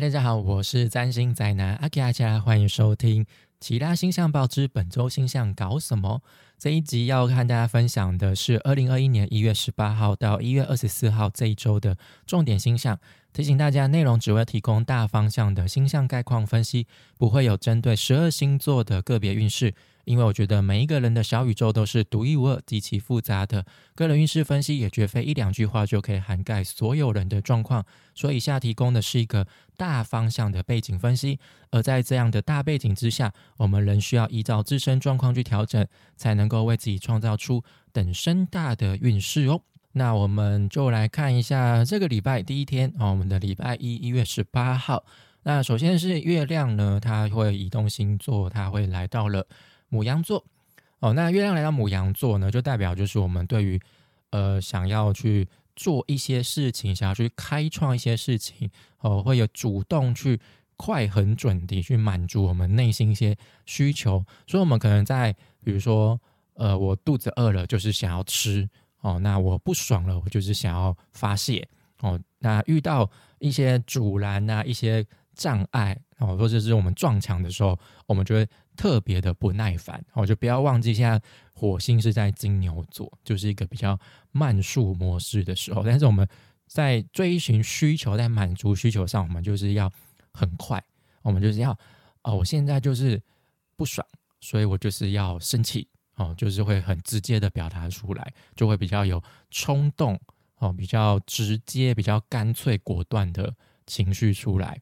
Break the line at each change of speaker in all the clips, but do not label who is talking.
大家好，我是占星宅男阿 K 阿家，欢迎收听《其他星象报之本周星象搞什么》这一集要和大家分享的是二零二一年一月十八号到一月二十四号这一周的重点星象。提醒大家，内容只会提供大方向的星象概况分析，不会有针对十二星座的个别运势。因为我觉得每一个人的小宇宙都是独一无二、极其复杂的，个人运势分析也绝非一两句话就可以涵盖所有人的状况。所以，以下提供的是一个大方向的背景分析，而在这样的大背景之下，我们仍需要依照自身状况去调整，才能够为自己创造出等身大的运势哦。那我们就来看一下这个礼拜第一天啊，我们的礼拜一，一月十八号。那首先是月亮呢，它会移动星座，它会来到了。母羊座哦，那月亮来到母羊座呢，就代表就是我们对于呃想要去做一些事情，想要去开创一些事情哦，会有主动去快、很准地去满足我们内心一些需求。所以，我们可能在比如说呃，我肚子饿了，就是想要吃哦；那我不爽了，我就是想要发泄哦。那遇到一些阻拦啊，一些障碍哦，或者是我们撞墙的时候，我们就会。特别的不耐烦，我就不要忘记，现在火星是在金牛座，就是一个比较慢速模式的时候。但是我们在追寻需求，在满足需求上，我们就是要很快，我们就是要哦，我现在就是不爽，所以我就是要生气哦，就是会很直接的表达出来，就会比较有冲动哦，比较直接、比较干脆、果断的情绪出来。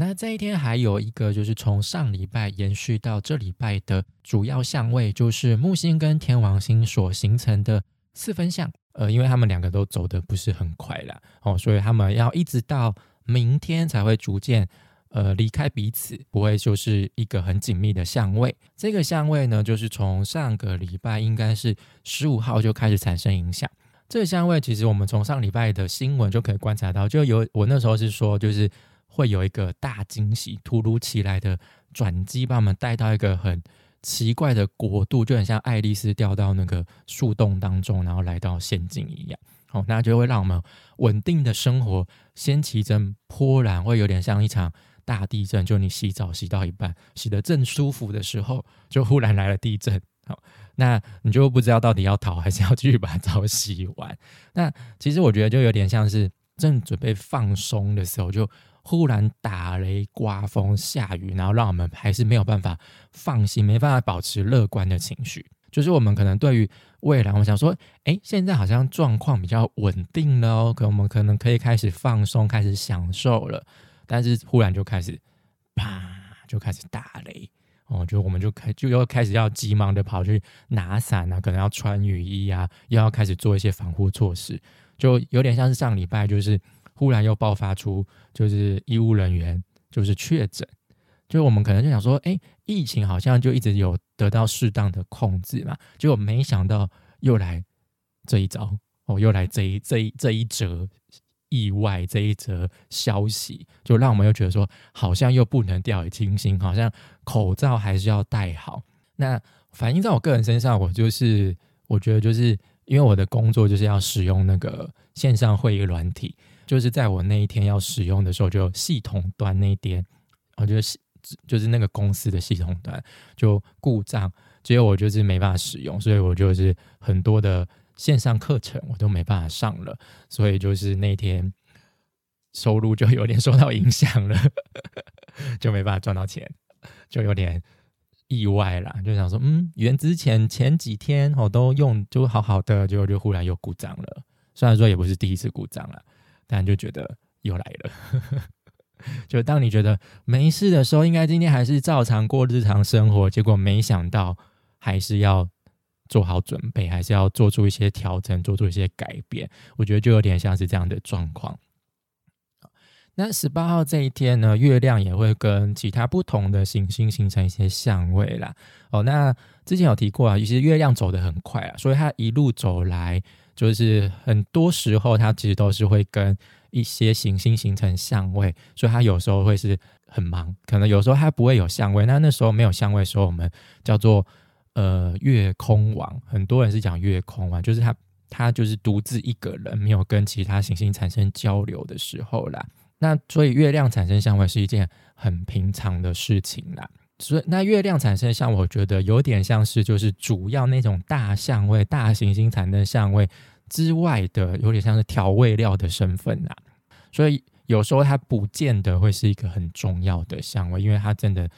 那这一天还有一个，就是从上礼拜延续到这礼拜的主要相位，就是木星跟天王星所形成的四分相。呃，因为他们两个都走的不是很快啦，哦，所以他们要一直到明天才会逐渐呃离开彼此，不会就是一个很紧密的相位。这个相位呢，就是从上个礼拜应该是十五号就开始产生影响。这个相位其实我们从上礼拜的新闻就可以观察到，就有我那时候是说就是。会有一个大惊喜，突如其来的转机，把我们带到一个很奇怪的国度，就很像爱丽丝掉到那个树洞当中，然后来到仙境一样。好，那就会让我们稳定的生活掀起一阵波澜，会有点像一场大地震。就你洗澡洗到一半，洗得正舒服的时候，就忽然来了地震。好，那你就不知道到底要逃还是要继续把澡洗完。那其实我觉得就有点像是正准备放松的时候，就。忽然打雷、刮风、下雨，然后让我们还是没有办法放心，没办法保持乐观的情绪。就是我们可能对于未来，我想说，哎，现在好像状况比较稳定了哦，可我们可能可以开始放松，开始享受了。但是忽然就开始啪，就开始打雷哦，就我们就开就又开始要急忙的跑去拿伞啊，可能要穿雨衣啊，又要开始做一些防护措施，就有点像是上礼拜就是。忽然又爆发出，就是医务人员就是确诊，就我们可能就想说，哎，疫情好像就一直有得到适当的控制嘛，结果没想到又来这一招哦，又来这一这一这一则意外，这一则消息，就让我们又觉得说，好像又不能掉以轻心，好像口罩还是要戴好。那反映在我个人身上，我就是我觉得就是因为我的工作就是要使用那个线上会议软体。就是在我那一天要使用的时候，就系统端那边，我觉得是就是那个公司的系统端就故障，结果我就是没办法使用，所以我就是很多的线上课程我都没办法上了，所以就是那天收入就有点受到影响了，就没办法赚到钱，就有点意外啦。就想说，嗯，原之前前几天我都用就好好的，结果就忽然又故障了，虽然说也不是第一次故障了。但就觉得又来了，就当你觉得没事的时候，应该今天还是照常过日常生活，结果没想到还是要做好准备，还是要做出一些调整，做出一些改变。我觉得就有点像是这样的状况。那十八号这一天呢，月亮也会跟其他不同的行星形成一些相位啦。哦，那之前有提过啊，其实月亮走得很快啊，所以它一路走来。就是很多时候，它其实都是会跟一些行星形成相位，所以它有时候会是很忙，可能有时候它不会有相位。那那时候没有相位的时候，我们叫做呃月空王，很多人是讲月空王，就是他他就是独自一个人，没有跟其他行星产生交流的时候啦。那所以月亮产生相位是一件很平常的事情啦。所以那月亮产生相，我觉得有点像是就是主要那种大相位、大行星产生相位之外的，有点像是调味料的身份啦。所以有时候它不见得会是一个很重要的相位，因为它真的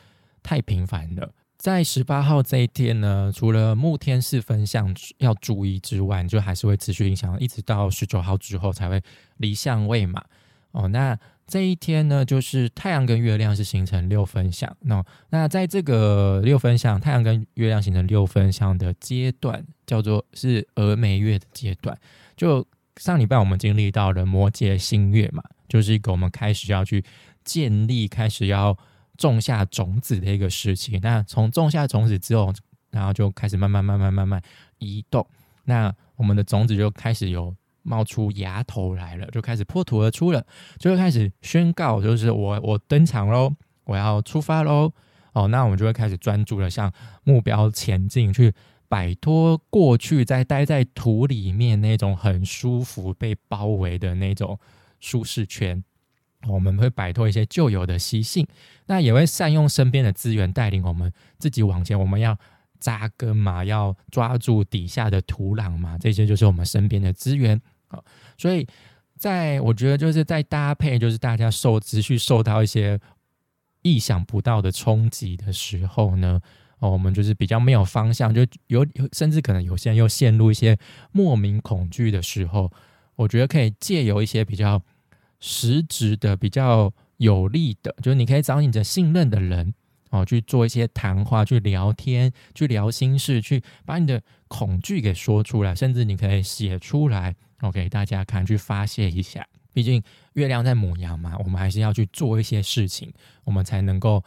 太频繁了。在十八号这一天呢，除了木天四分相要注意之外，就还是会持续影响，一直到十九号之后才会离相位嘛。哦，那这一天呢，就是太阳跟月亮是形成六分相。那那在这个六分相，太阳跟月亮形成六分相的阶段，叫做是峨眉月的阶段。就上礼拜我们经历到了摩羯新月嘛，就是一个我们开始要去建立，开始要。种下种子的一个事情，那从种下种子之后，然后就开始慢慢慢慢慢慢移动，那我们的种子就开始有冒出芽头来了，就开始破土而出了，就会开始宣告，就是我我登场喽，我要出发喽，哦，那我们就会开始专注的向目标前进，去摆脱过去在待在土里面那种很舒服被包围的那种舒适圈。我们会摆脱一些旧有的习性，那也会善用身边的资源，带领我们自己往前。我们要扎根嘛，要抓住底下的土壤嘛，这些就是我们身边的资源啊。所以，在我觉得就是在搭配，就是大家受持续受到一些意想不到的冲击的时候呢，哦，我们就是比较没有方向，就有甚至可能有些人又陷入一些莫名恐惧的时候，我觉得可以借由一些比较。实质的比较有利的，就是你可以找你的信任的人哦，去做一些谈话，去聊天，去聊心事，去把你的恐惧给说出来，甚至你可以写出来，我给大家看，去发泄一下。毕竟月亮在母羊嘛，我们还是要去做一些事情，我们才能够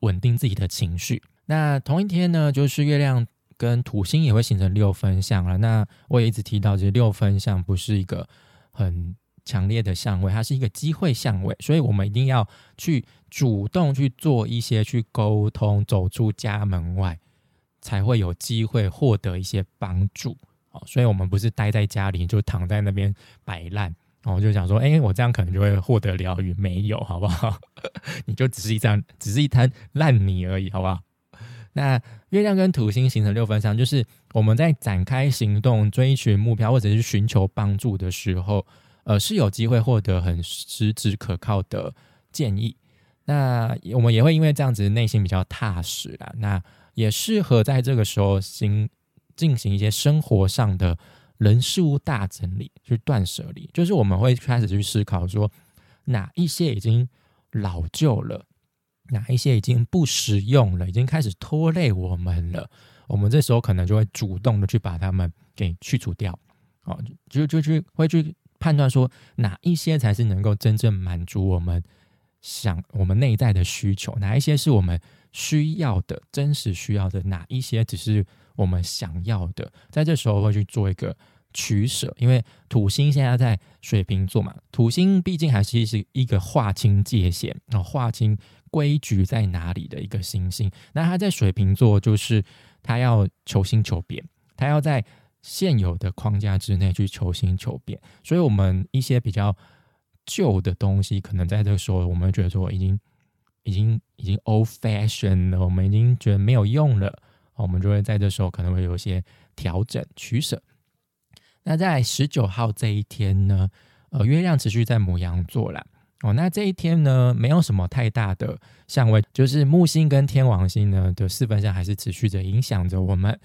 稳定自己的情绪。那同一天呢，就是月亮跟土星也会形成六分相了。那我也一直提到，这六分相不是一个很。强烈的相位，它是一个机会相位，所以我们一定要去主动去做一些去沟通，走出家门外，才会有机会获得一些帮助。哦，所以我们不是待在家里就躺在那边摆烂，然后就想说，哎，我这样可能就会获得疗愈，没有，好不好？你就只是一张，只是一滩烂泥而已，好不好？那月亮跟土星形成六分相，就是我们在展开行动、追寻目标或者是寻求帮助的时候。呃，是有机会获得很实质可靠的建议。那我们也会因为这样子内心比较踏实啦。那也适合在这个时候行进行一些生活上的人事物大整理，去断舍离。就是我们会开始去思考说，哪一些已经老旧了，哪一些已经不实用了，已经开始拖累我们了。我们这时候可能就会主动的去把它们给去除掉。哦，就就去会去。判断说哪一些才是能够真正满足我们想我们内在的需求，哪一些是我们需要的真实需要的，哪一些只是我们想要的，在这时候会去做一个取舍。因为土星现在在水瓶座嘛，土星毕竟还是是一个划清界限、啊划清规矩在哪里的一个星星。那它在水瓶座，就是它要求新求变，它要在。现有的框架之内去求新求变，所以我们一些比较旧的东西，可能在这个时候，我们觉得说已经、已经、已经 old fashion 了，我们已经觉得没有用了，我们就会在这时候可能会有一些调整取舍。那在十九号这一天呢，呃，月亮持续在母羊座啦。哦，那这一天呢，没有什么太大的相位，就是木星跟天王星呢的四分相还是持续着影响着我们。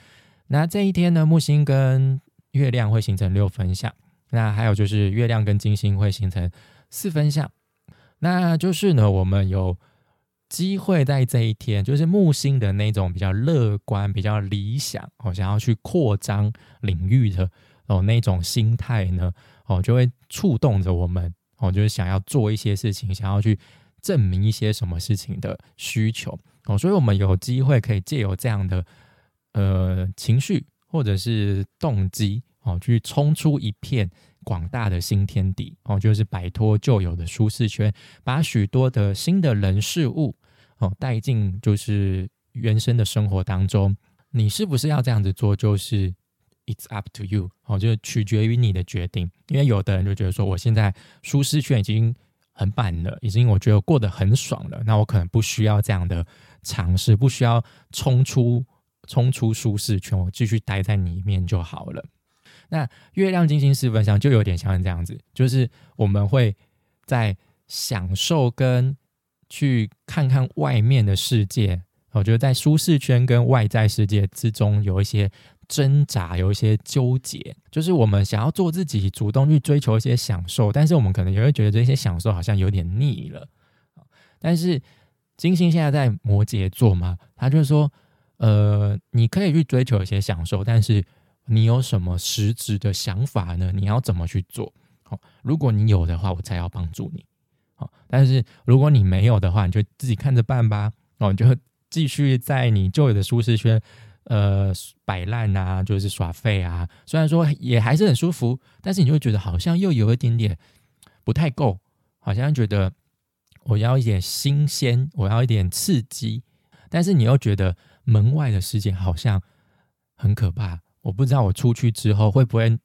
那这一天呢，木星跟月亮会形成六分相，那还有就是月亮跟金星会形成四分相。那就是呢，我们有机会在这一天，就是木星的那种比较乐观、比较理想哦，想要去扩张领域的哦那种心态呢，哦就会触动着我们哦，就是想要做一些事情，想要去证明一些什么事情的需求哦，所以我们有机会可以借由这样的。呃，情绪或者是动机哦，去冲出一片广大的新天地哦，就是摆脱旧有的舒适圈，把许多的新的人事物哦带进就是原生的生活当中。你是不是要这样子做？就是 it's up to you 哦，就取决于你的决定。因为有的人就觉得说，我现在舒适圈已经很满了，已经我觉得过得很爽了，那我可能不需要这样的尝试，不需要冲出冲出舒适圈，我继续待在里面就好了。那月亮金星四分相就有点像这样子，就是我们会在享受跟去看看外面的世界。我觉得在舒适圈跟外在世界之中有一些挣扎，有一些纠结，就是我们想要做自己，主动去追求一些享受，但是我们可能也会觉得这些享受好像有点腻了。但是金星现在在摩羯座嘛，他就说，呃，你可以去追求一些享受，但是你有什么实质的想法呢？你要怎么去做？好，如果你有的话，我才要帮助你。好，但是如果你没有的话，你就自己看着办吧。哦，你就。继续在你旧有的舒适圈，呃，摆烂啊，就是耍废啊。虽然说也还是很舒服，但是你会觉得好像又有一点点不太够，好像觉得我要一点新鲜，我要一点刺激。但是你又觉得门外的世界好像很可怕，我不知道我出去之后会不会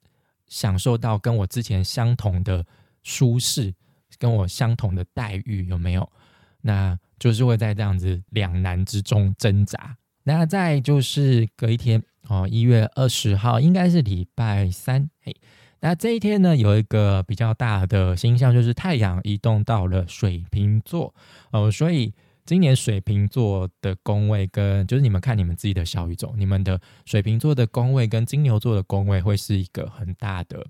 享受到跟我之前相同的舒适，跟我相同的待遇有没有？那。就是会在这样子两难之中挣扎。那再就是隔一天哦，一月二十号应该是礼拜三。嘿，那这一天呢，有一个比较大的星象，就是太阳移动到了水瓶座哦。所以今年水瓶座的宫位跟就是你们看你们自己的小宇宙，你们的水瓶座的宫位跟金牛座的宫位会是一个很大的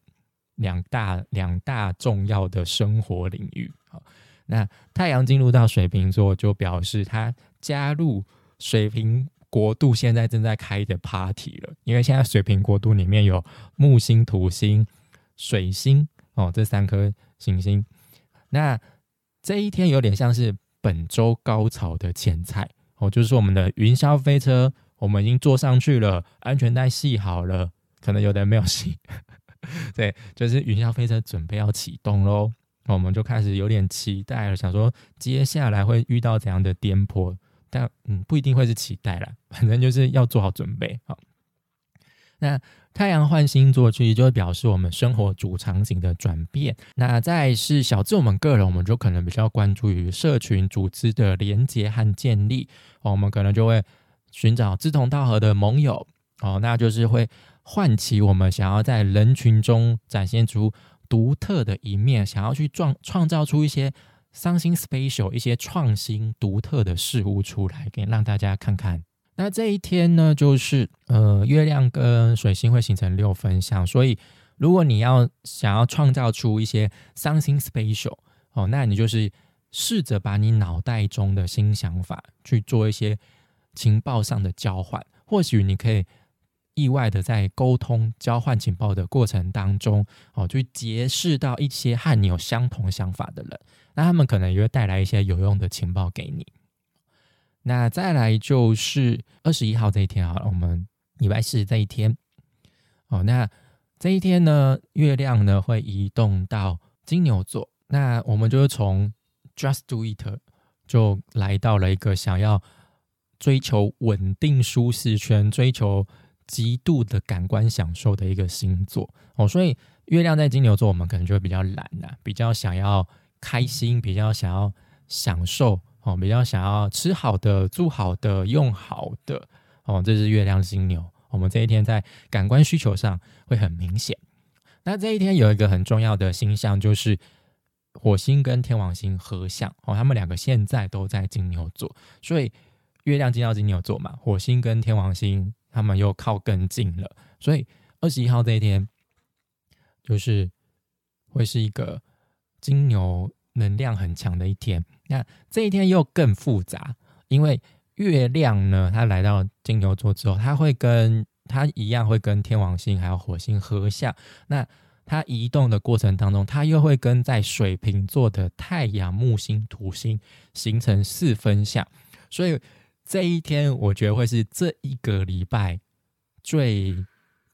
两大两大重要的生活领域好。那太阳进入到水瓶座，就表示他加入水瓶国度现在正在开的 party 了。因为现在水瓶国度里面有木星、土星、水星哦，这三颗行星。那这一天有点像是本周高潮的前菜哦，就是我们的云霄飞车，我们已经坐上去了，安全带系好了，可能有的人没有系。对，就是云霄飞车准备要启动喽。我们就开始有点期待了，想说接下来会遇到怎样的颠簸，但嗯不一定会是期待了，反正就是要做好准备。好，那太阳换星座其实就会表示我们生活主场景的转变。那再是小至我们个人，我们就可能比较关注于社群组织的连接和建立，哦我们可能就会寻找志同道合的盟友，哦，那就是会唤起我们想要在人群中展现出。独特的一面，想要去创创造出一些 something special、一些创新、独特的事物出来，给让大家看看。那这一天呢，就是呃，月亮跟水星会形成六分相，所以如果你要想要创造出一些 something special 哦，那你就是试着把你脑袋中的新想法去做一些情报上的交换，或许你可以。意外的在沟通、交换情报的过程当中，哦，去结识到一些和你有相同想法的人，那他们可能也会带来一些有用的情报给你。那再来就是二十一号这一天啊，我们礼拜四这一天，哦，那这一天呢，月亮呢会移动到金牛座，那我们就是从 Just Do It 就来到了一个想要追求稳定舒适圈，追求。极度的感官享受的一个星座哦，所以月亮在金牛座，我们可能就会比较懒呐，比较想要开心，比较想要享受哦，比较想要吃好的、住好的、用好的哦，这是月亮金牛。我们这一天在感官需求上会很明显。那这一天有一个很重要的星象，就是火星跟天王星合相哦，他们两个现在都在金牛座，所以月亮进到金牛座嘛，火星跟天王星。他们又靠更近了，所以二十一号这一天就是会是一个金牛能量很强的一天。那这一天又更复杂，因为月亮呢，它来到金牛座之后，它会跟它一样会跟天王星还有火星合相。那它移动的过程当中，它又会跟在水瓶座的太阳、木星、土星形成四分相，所以。这一天，我觉得会是这一个礼拜最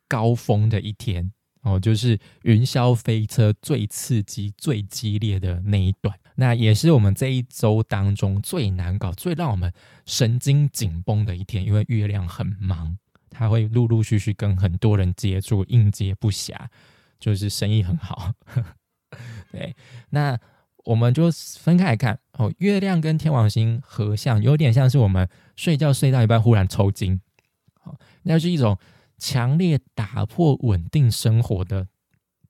高峰的一天哦，就是云霄飞车最刺激、最激烈的那一段。那也是我们这一周当中最难搞、最让我们神经紧绷的一天，因为月亮很忙，他会陆陆续续跟很多人接触，应接不暇，就是生意很好。对，那我们就分开来看哦，月亮跟天王星合相，有点像是我们睡觉睡到一半忽然抽筋，好，那是一种强烈打破稳定生活的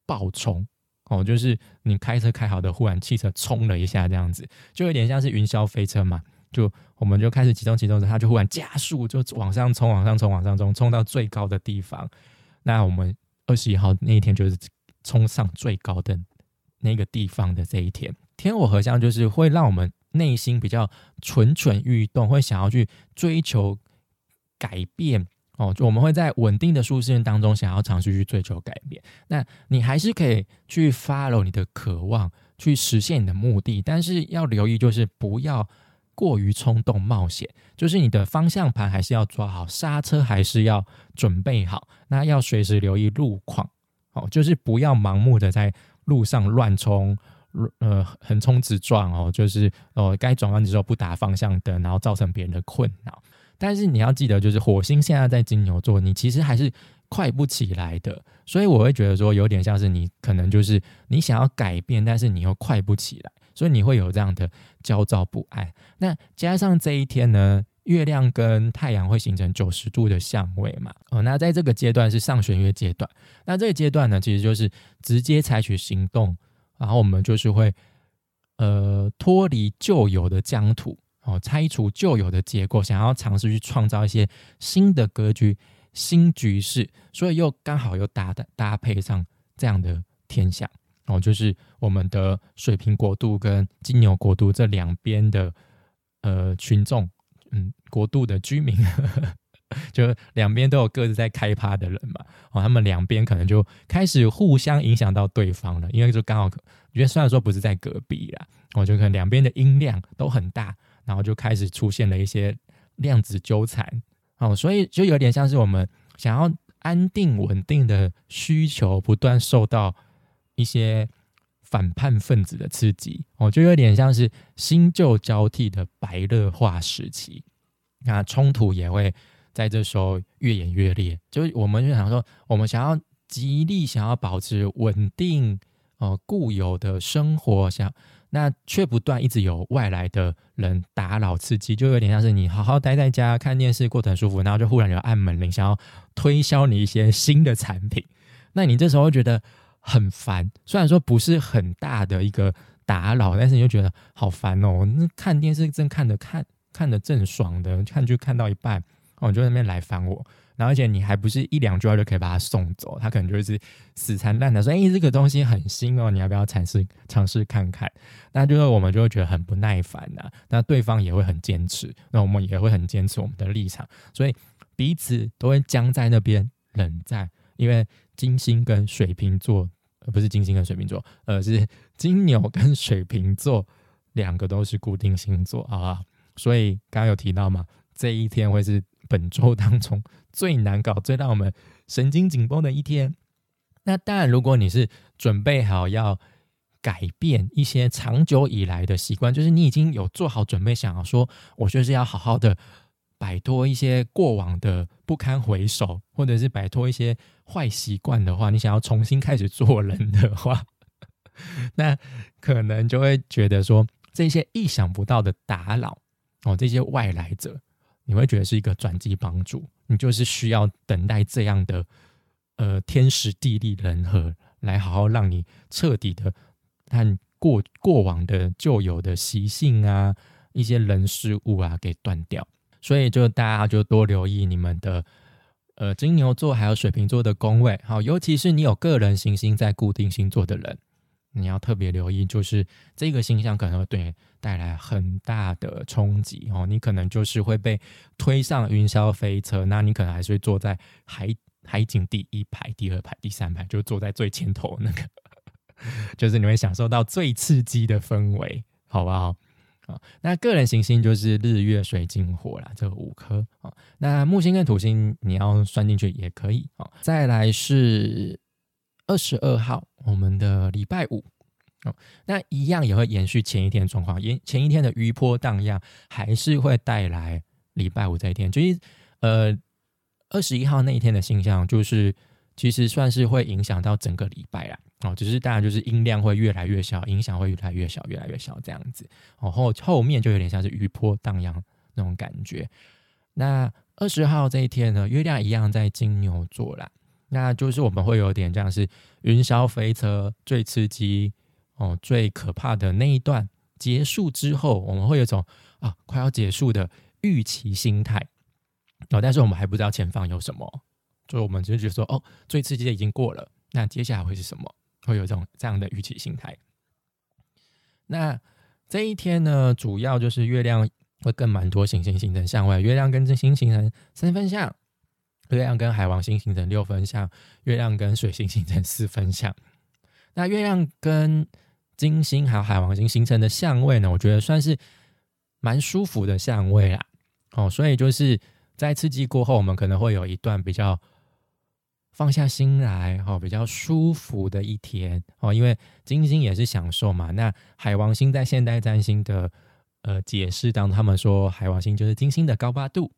暴冲哦，就是你开车开好的，忽然汽车冲了一下，这样子就有点像是云霄飞车嘛，就我们就开始启动启动时，它就忽然加速，就往上冲，往上冲，往上冲，冲到最高的地方。那我们二十一号那一天就是冲上最高的。那个地方的这一天，天火合相就是会让我们内心比较蠢蠢欲动，会想要去追求改变哦。就我们会在稳定的舒适当中，想要尝试去追求改变。那你还是可以去 follow 你的渴望，去实现你的目的，但是要留意，就是不要过于冲动冒险。就是你的方向盘还是要抓好，刹车还是要准备好。那要随时留意路况哦，就是不要盲目的在。路上乱冲，呃，横冲直撞哦，就是哦，该转弯的时候不打方向灯，然后造成别人的困扰。但是你要记得，就是火星现在在金牛座，你其实还是快不起来的。所以我会觉得说，有点像是你可能就是你想要改变，但是你又快不起来，所以你会有这样的焦躁不安。那加上这一天呢？月亮跟太阳会形成九十度的相位嘛？哦，那在这个阶段是上弦月阶段。那这个阶段呢，其实就是直接采取行动，然后我们就是会呃脱离旧有的疆土，哦，拆除旧有的结构，想要尝试去创造一些新的格局、新局势。所以又刚好又搭的搭配上这样的天象，哦，就是我们的水瓶国度跟金牛国度这两边的呃群众。嗯，国度的居民，就两边都有各自在开趴的人嘛，哦，他们两边可能就开始互相影响到对方了，因为就刚好，因为虽然说不是在隔壁啦，我就可能两边的音量都很大，然后就开始出现了一些量子纠缠，哦，所以就有点像是我们想要安定稳定的需求，不断受到一些。反叛分子的刺激，哦，就有点像是新旧交替的白热化时期，那冲突也会在这时候越演越烈。就是我们就想说，我们想要极力想要保持稳定，哦，固有的生活，想那却不断一直有外来的人打扰刺激，就有点像是你好好待在家看电视过得很舒服，然后就忽然有按门铃，想要推销你一些新的产品，那你这时候觉得。很烦，虽然说不是很大的一个打扰，但是你就觉得好烦哦。那看电视正看着看看的正爽的，看就看到一半，哦，你就在那边来烦我。然后而且你还不是一两句话就可以把他送走，他可能就是死缠烂打说：“哎，这个东西很新哦，你要不要尝试尝试看看？”那就是我们就会觉得很不耐烦呐。那对方也会很坚持，那我们也会很坚持我们的立场，所以彼此都会僵在那边冷战。因为金星跟水瓶座。不是金星跟水瓶座，而是金牛跟水瓶座两个都是固定星座啊，所以刚刚有提到嘛，这一天会是本周当中最难搞、最让我们神经紧绷的一天。那当然，如果你是准备好要改变一些长久以来的习惯，就是你已经有做好准备，想要说，我就是要好好的。摆脱一些过往的不堪回首，或者是摆脱一些坏习惯的话，你想要重新开始做人的话，那可能就会觉得说这些意想不到的打扰哦，这些外来者，你会觉得是一个转机帮助，你就是需要等待这样的呃天时地利人和来好好让你彻底的看过过往的旧有的习性啊，一些人事物啊给断掉。所以就大家就多留意你们的呃金牛座还有水瓶座的宫位，好，尤其是你有个人行星在固定星座的人，你要特别留意，就是这个星象可能会对你带来很大的冲击哦，你可能就是会被推上云霄飞车，那你可能还是会坐在海海景第一排、第二排、第三排，就坐在最前头那个，就是你会享受到最刺激的氛围，好不好？啊，那个人行星就是日月水金火啦，这五颗啊。那木星跟土星你要算进去也可以啊。再来是二十二号，我们的礼拜五哦，那一样也会延续前一天的状况，延前一天的余波荡漾，还是会带来礼拜五这一天。就是呃，二十一号那一天的星象，就是其实算是会影响到整个礼拜啦。哦，只是当然就是音量会越来越小，影响会越来越小，越来越小这样子。哦后后面就有点像是余波荡漾那种感觉。那二十号这一天呢，月亮一样在金牛座啦，那就是我们会有点像是云霄飞车最刺激哦、最可怕的那一段结束之后，我们会有一种啊快要结束的预期心态哦，但是我们还不知道前方有什么，就我们只是觉得说哦，最刺激的已经过了，那接下来会是什么？会有这种这样的预期心态。那这一天呢，主要就是月亮会跟蛮多行星形成相位，月亮跟金星形成三分相，月亮跟海王星形成六分相，月亮跟水星形成四分相。那月亮跟金星还有海王星形成的相位呢，我觉得算是蛮舒服的相位啦。哦，所以就是在刺激过后，我们可能会有一段比较放下心来，哦，比较舒服的一天哦。因为金星也是享受嘛。那海王星在现代占星的呃解释当中，他们说海王星就是金星的高八度。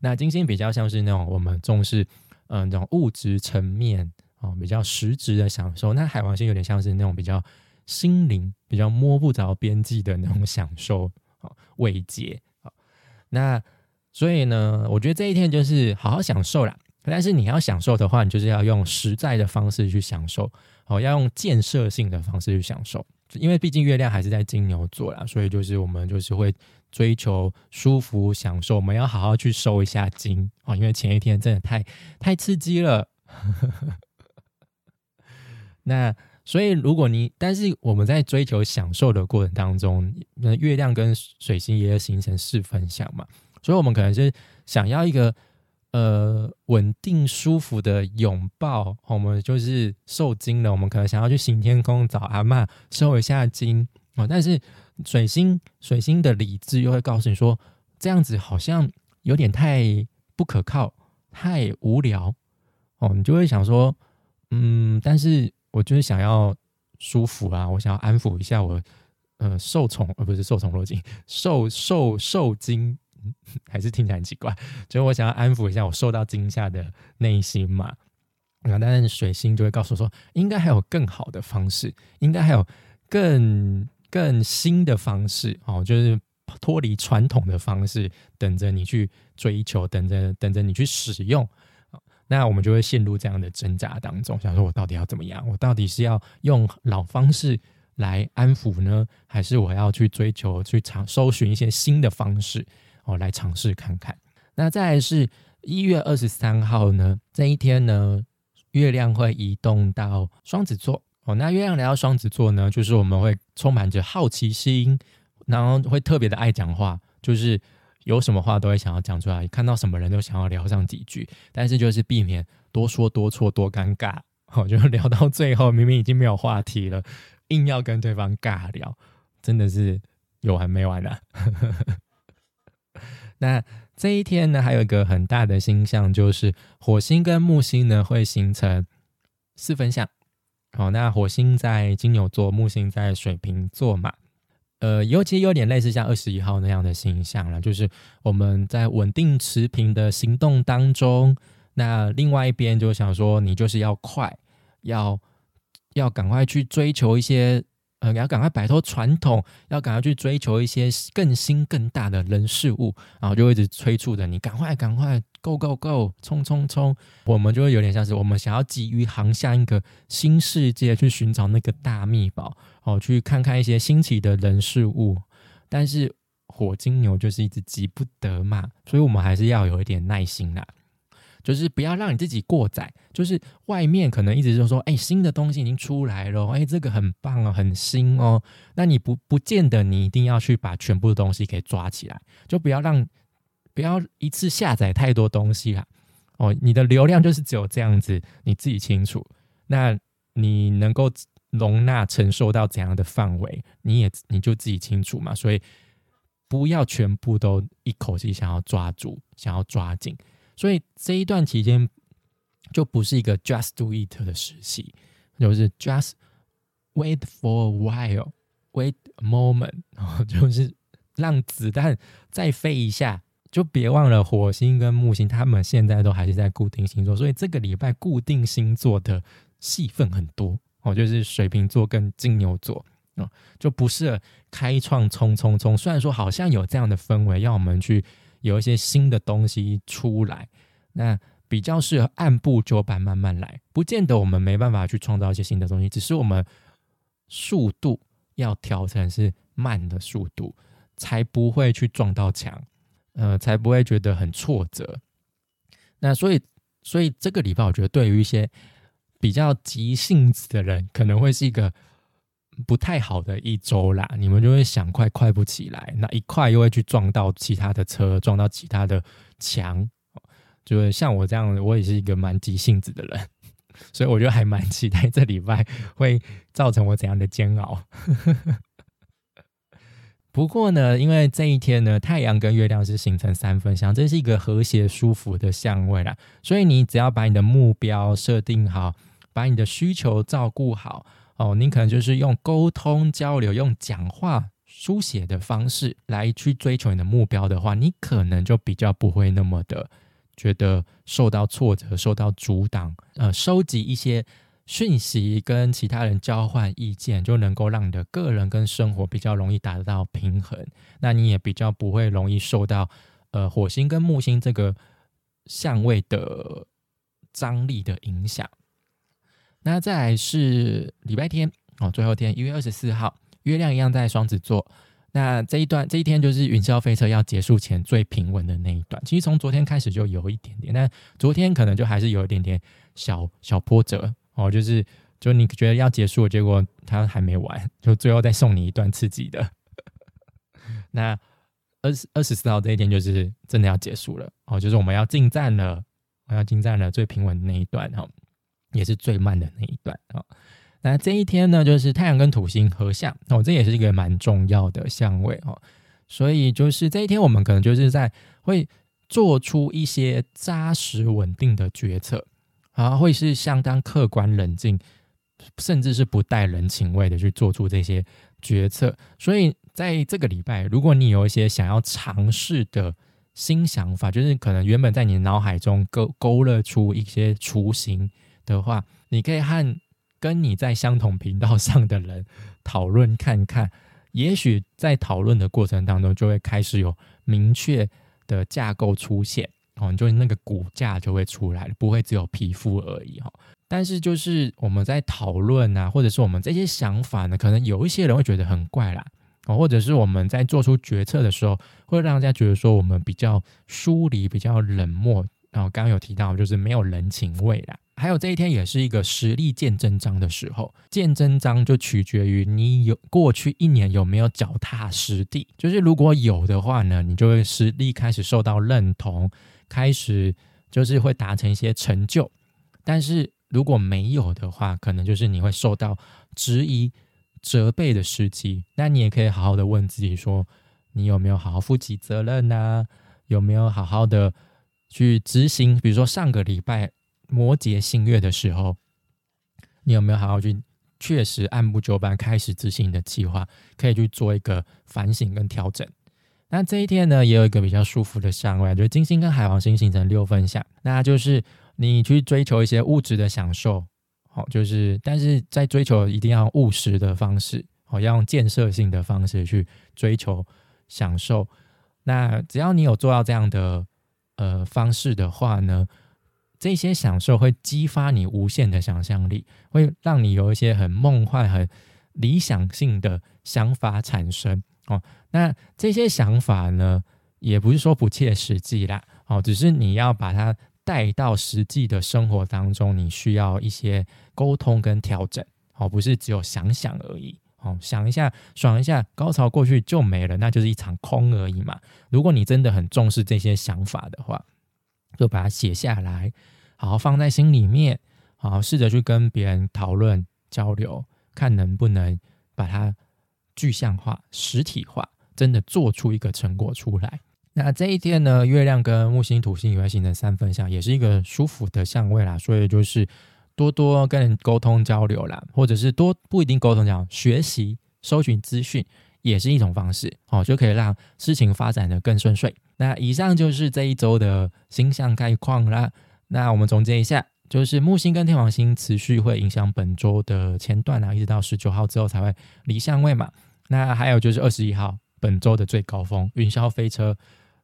那金星比较像是那种我们重视嗯、呃、那种物质层面哦，比较实质的享受。那海王星有点像是那种比较心灵、比较摸不着边际的那种享受哦，慰藉。好，那所以呢，我觉得这一天就是好好享受啦。但是你要享受的话，你就是要用实在的方式去享受，哦，要用建设性的方式去享受。因为毕竟月亮还是在金牛座啦，所以就是我们就是会追求舒服享受。我们要好好去收一下精哦，因为前一天真的太太刺激了。那所以如果你，但是我们在追求享受的过程当中，那月亮跟水星也形成四分相嘛。所以，我们可能是想要一个呃稳定舒服的拥抱，我们就是受惊了，我们可能想要去行天宫找阿嬷收一下惊哦。但是水星水星的理智又会告诉你说，这样子好像有点太不可靠，太无聊哦。你就会想说，嗯，但是我就是想要舒服啊，我想要安抚一下我呃受宠，而不是受宠若惊，受受受惊。还是听起来很奇怪，就是我想要安抚一下我受到惊吓的内心嘛。然后，但是水星就会告诉我说，应该还有更好的方式，应该还有更更新的方式哦，就是脱离传统的方式，等着你去追求，等着等着你去使用。那我们就会陷入这样的挣扎当中，想说我到底要怎么样？我到底是要用老方式来安抚呢，还是我要去追求、去尝搜寻一些新的方式？哦，来尝试看看。那再来是一月二十三号呢，这一天呢，月亮会移动到双子座。哦，那月亮来到双子座呢，就是我们会充满着好奇心，然后会特别的爱讲话，就是有什么话都会想要讲出来，看到什么人都想要聊上几句，但是就是避免多说多错多尴尬。哦，就聊到最后，明明已经没有话题了，硬要跟对方尬聊，真的是有完没完啊！那这一天呢，还有一个很大的星象，就是火星跟木星呢会形成四分相。好，那火星在金牛座，木星在水瓶座嘛。呃，尤其有点类似像二十一号那样的形象了，就是我们在稳定持平的行动当中，那另外一边就想说，你就是要快，要要赶快去追求一些。呃，要赶快摆脱传统，要赶快去追求一些更新更大的人事物，然后就一直催促着你赶快赶快，go go go，冲冲冲！我们就会有点像是我们想要急于航向一个新世界，去寻找那个大秘宝，哦，去看看一些新奇的人事物。但是火金牛就是一直急不得嘛，所以我们还是要有一点耐心啦。就是不要让你自己过载，就是外面可能一直就说，哎，新的东西已经出来了，哎，这个很棒哦，很新哦。那你不不见得你一定要去把全部的东西给抓起来，就不要让不要一次下载太多东西啦。哦，你的流量就是只有这样子，你自己清楚。那你能够容纳承受到怎样的范围，你也你就自己清楚嘛。所以不要全部都一口气想要抓住，想要抓紧。所以这一段期间就不是一个 just do it 的时期，就是 just wait for a while，wait a moment，然后就是让子弹再飞一下。就别忘了火星跟木星，他们现在都还是在固定星座，所以这个礼拜固定星座的戏份很多哦，就是水瓶座跟金牛座哦，就不是开创冲冲冲。虽然说好像有这样的氛围，要我们去有一些新的东西出来，那比较适合按部就班慢慢来，不见得我们没办法去创造一些新的东西，只是我们速度要调成是慢的速度，才不会去撞到墙，呃，才不会觉得很挫折。那所以。所以这个礼拜，我觉得对于一些比较急性子的人，可能会是一个不太好的一周啦。你们就会想快，快不起来；那一快又会去撞到其他的车，撞到其他的墙。就是像我这样，我也是一个蛮急性子的人，所以我觉得还蛮期待这礼拜会造成我怎样的煎熬。不过呢，因为这一天呢，太阳跟月亮是形成三分相，这是一个和谐舒服的相位啦。所以你只要把你的目标设定好，把你的需求照顾好哦，你可能就是用沟通交流、用讲话、书写的方式来去追求你的目标的话，你可能就比较不会那么的觉得受到挫折、受到阻挡。呃，收集一些。讯息跟其他人交换意见，就能够让你的个人跟生活比较容易达到平衡。那你也比较不会容易受到呃火星跟木星这个相位的张力的影响。那再来是礼拜天哦，最后天一月二十四号，月亮一样在双子座。那这一段这一天就是云霄飞车要结束前最平稳的那一段。其实从昨天开始就有一点点，但昨天可能就还是有一点点小小波折。哦，就是，就你觉得要结束，结果他还没完，就最后再送你一段刺激的。那二十二十四号这一天就是真的要结束了哦，就是我们要进站了，我要进站了，最平稳的那一段哈，也是最慢的那一段啊。那这一天呢，就是太阳跟土星合相哦，这也是一个蛮重要的相位哦。所以就是这一天，我们可能就是在会做出一些扎实稳定的决策。啊，会是相当客观冷静，甚至是不带人情味的去做出这些决策。所以在这个礼拜，如果你有一些想要尝试的新想法，就是可能原本在你脑海中勾勾勒出一些雏形的话，你可以和跟你在相同频道上的人讨论看看，也许在讨论的过程当中，就会开始有明确的架构出现。哦，就是那个骨架就会出来，不会只有皮肤而已哈。但是就是我们在讨论啊，或者是我们这些想法呢，可能有一些人会觉得很怪啦，哦，或者是我们在做出决策的时候，会让大家觉得说我们比较疏离、比较冷漠。然后刚刚有提到，就是没有人情味啦。还有这一天也是一个实力见真章的时候，见真章就取决于你有过去一年有没有脚踏实地。就是如果有的话呢，你就会实力开始受到认同。开始就是会达成一些成就，但是如果没有的话，可能就是你会受到质疑、责备的时机。那你也可以好好的问自己说，你有没有好好负起责任呢？有没有好好的去执行？比如说上个礼拜摩羯新月的时候，你有没有好好去确实按部就班开始执行你的计划？可以去做一个反省跟调整。那这一天呢，也有一个比较舒服的相位，就是金星跟海王星形成六分相，那就是你去追求一些物质的享受，好，就是但是在追求一定要务实的方式，好，要用建设性的方式去追求享受。那只要你有做到这样的呃方式的话呢，这些享受会激发你无限的想象力，会让你有一些很梦幻、很理想性的想法产生。哦，那这些想法呢，也不是说不切实际啦，哦，只是你要把它带到实际的生活当中，你需要一些沟通跟调整，哦，不是只有想想而已，哦，想一下，爽一下，高潮过去就没了，那就是一场空而已嘛。如果你真的很重视这些想法的话，就把它写下来，好好放在心里面，好好试着去跟别人讨论交流，看能不能把它。具象化、实体化，真的做出一个成果出来。那这一天呢，月亮跟木星、土星也会形成三分相，也是一个舒服的相位啦。所以就是多多跟人沟通交流啦，或者是多不一定沟通讲学习、搜寻资讯，也是一种方式哦，就可以让事情发展的更顺遂。那以上就是这一周的星象概况啦。那我们总结一下，就是木星跟天王星持续会影响本周的前段啊，一直到十九号之后才会离相位嘛。那还有就是二十一号本周的最高峰，云霄飞车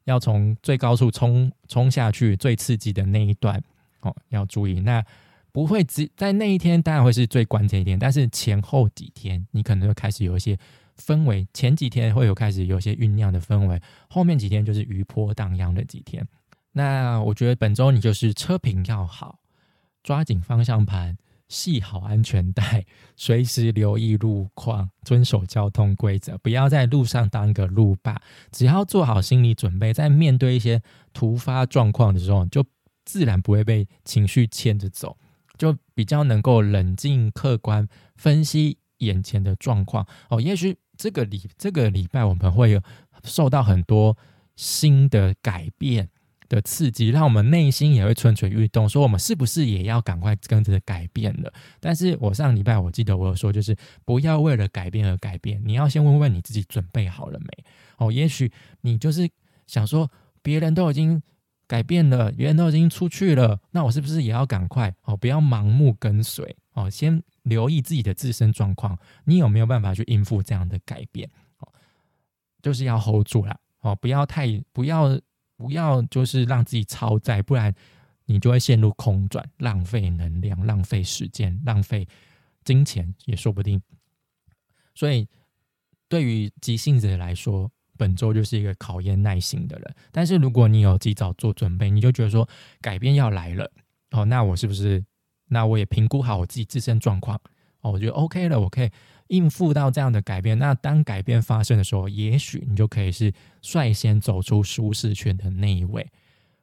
要从最高处冲冲下去，最刺激的那一段哦，要注意。那不会只在那一天，当然会是最关键一天，但是前后几天你可能会开始有一些氛围，前几天会有开始有些酝酿的氛围，后面几天就是余波荡漾的几天。那我觉得本周你就是车评要好，抓紧方向盘，系好安全带，随时留意路况，遵守交通规则，不要在路上当个路霸。只要做好心理准备，在面对一些突发状况的时候，就自然不会被情绪牵着走，就比较能够冷静客观分析眼前的状况。哦，也许这个礼这个礼拜我们会有受到很多新的改变。的刺激，让我们内心也会蠢蠢欲动，说我们是不是也要赶快跟着改变了？但是我上礼拜我记得我有说，就是不要为了改变而改变，你要先问问你自己准备好了没？哦，也许你就是想说，别人都已经改变了，别人都已经出去了，那我是不是也要赶快？哦，不要盲目跟随哦，先留意自己的自身状况，你有没有办法去应付这样的改变？哦，就是要 hold 住了哦，不要太不要。不要就是让自己超载，不然你就会陷入空转，浪费能量、浪费时间、浪费金钱也说不定。所以，对于急性子来说，本周就是一个考验耐心的人。但是，如果你有及早做准备，你就觉得说改变要来了哦，那我是不是？那我也评估好我自己自身状况哦，我觉得 OK 了，我可以。应付到这样的改变，那当改变发生的时候，也许你就可以是率先走出舒适圈的那一位。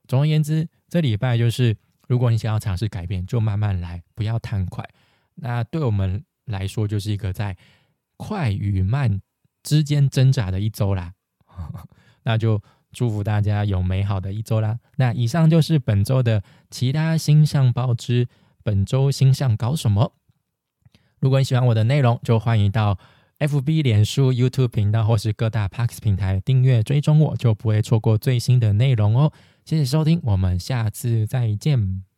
总而言之，这礼拜就是，如果你想要尝试改变，就慢慢来，不要贪快。那对我们来说，就是一个在快与慢之间挣扎的一周啦。那就祝福大家有美好的一周啦。那以上就是本周的其他星象报之本周星象搞什么。如果你喜欢我的内容，就欢迎到 FB、脸书、YouTube 频道或是各大 Parks 平台订阅追踪我，就不会错过最新的内容哦。谢谢收听，我们下次再见。